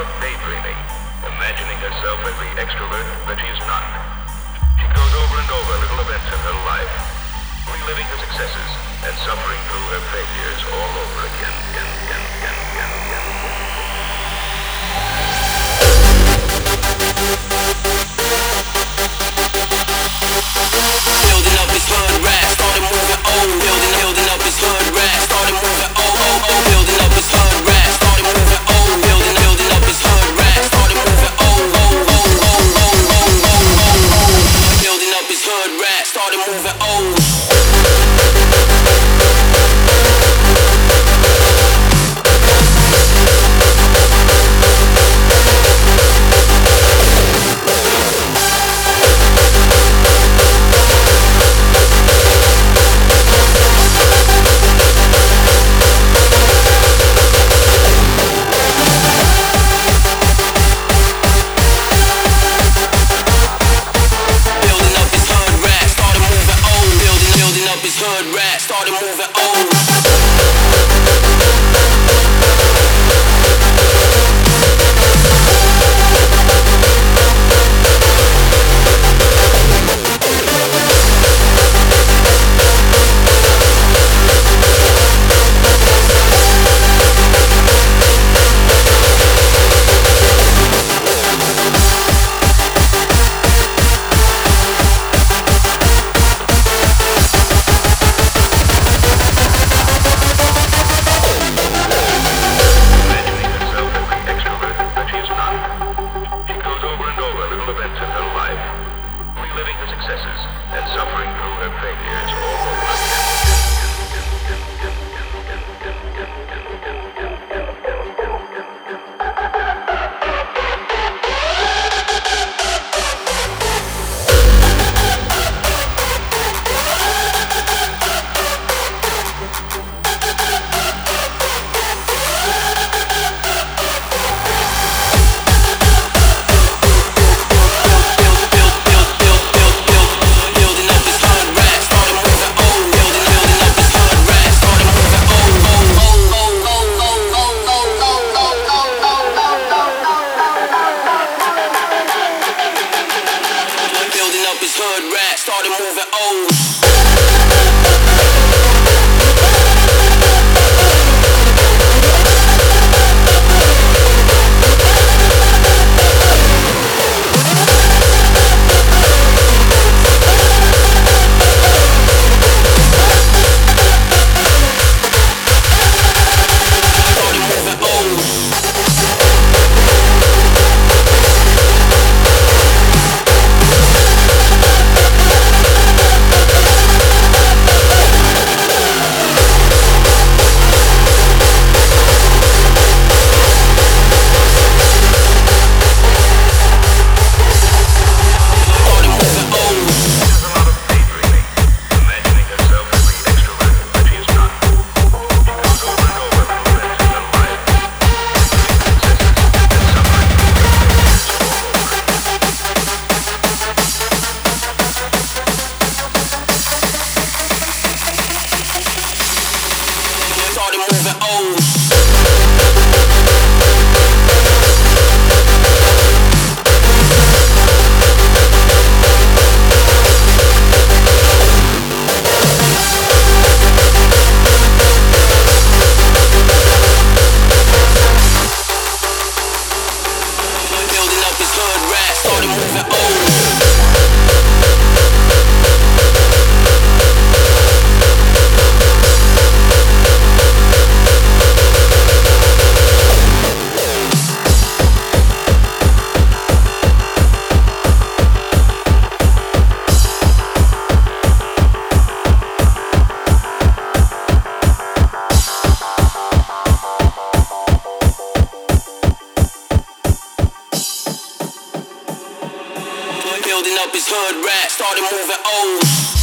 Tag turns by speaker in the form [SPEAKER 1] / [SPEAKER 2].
[SPEAKER 1] of daydreaming, imagining herself as the extrovert that she is not. She goes over and over little events in her life, reliving her successes and suffering through her failures all over again, again, again, again.
[SPEAKER 2] hood rat started moving old. started moving old. building up his hood rap, started moving O's.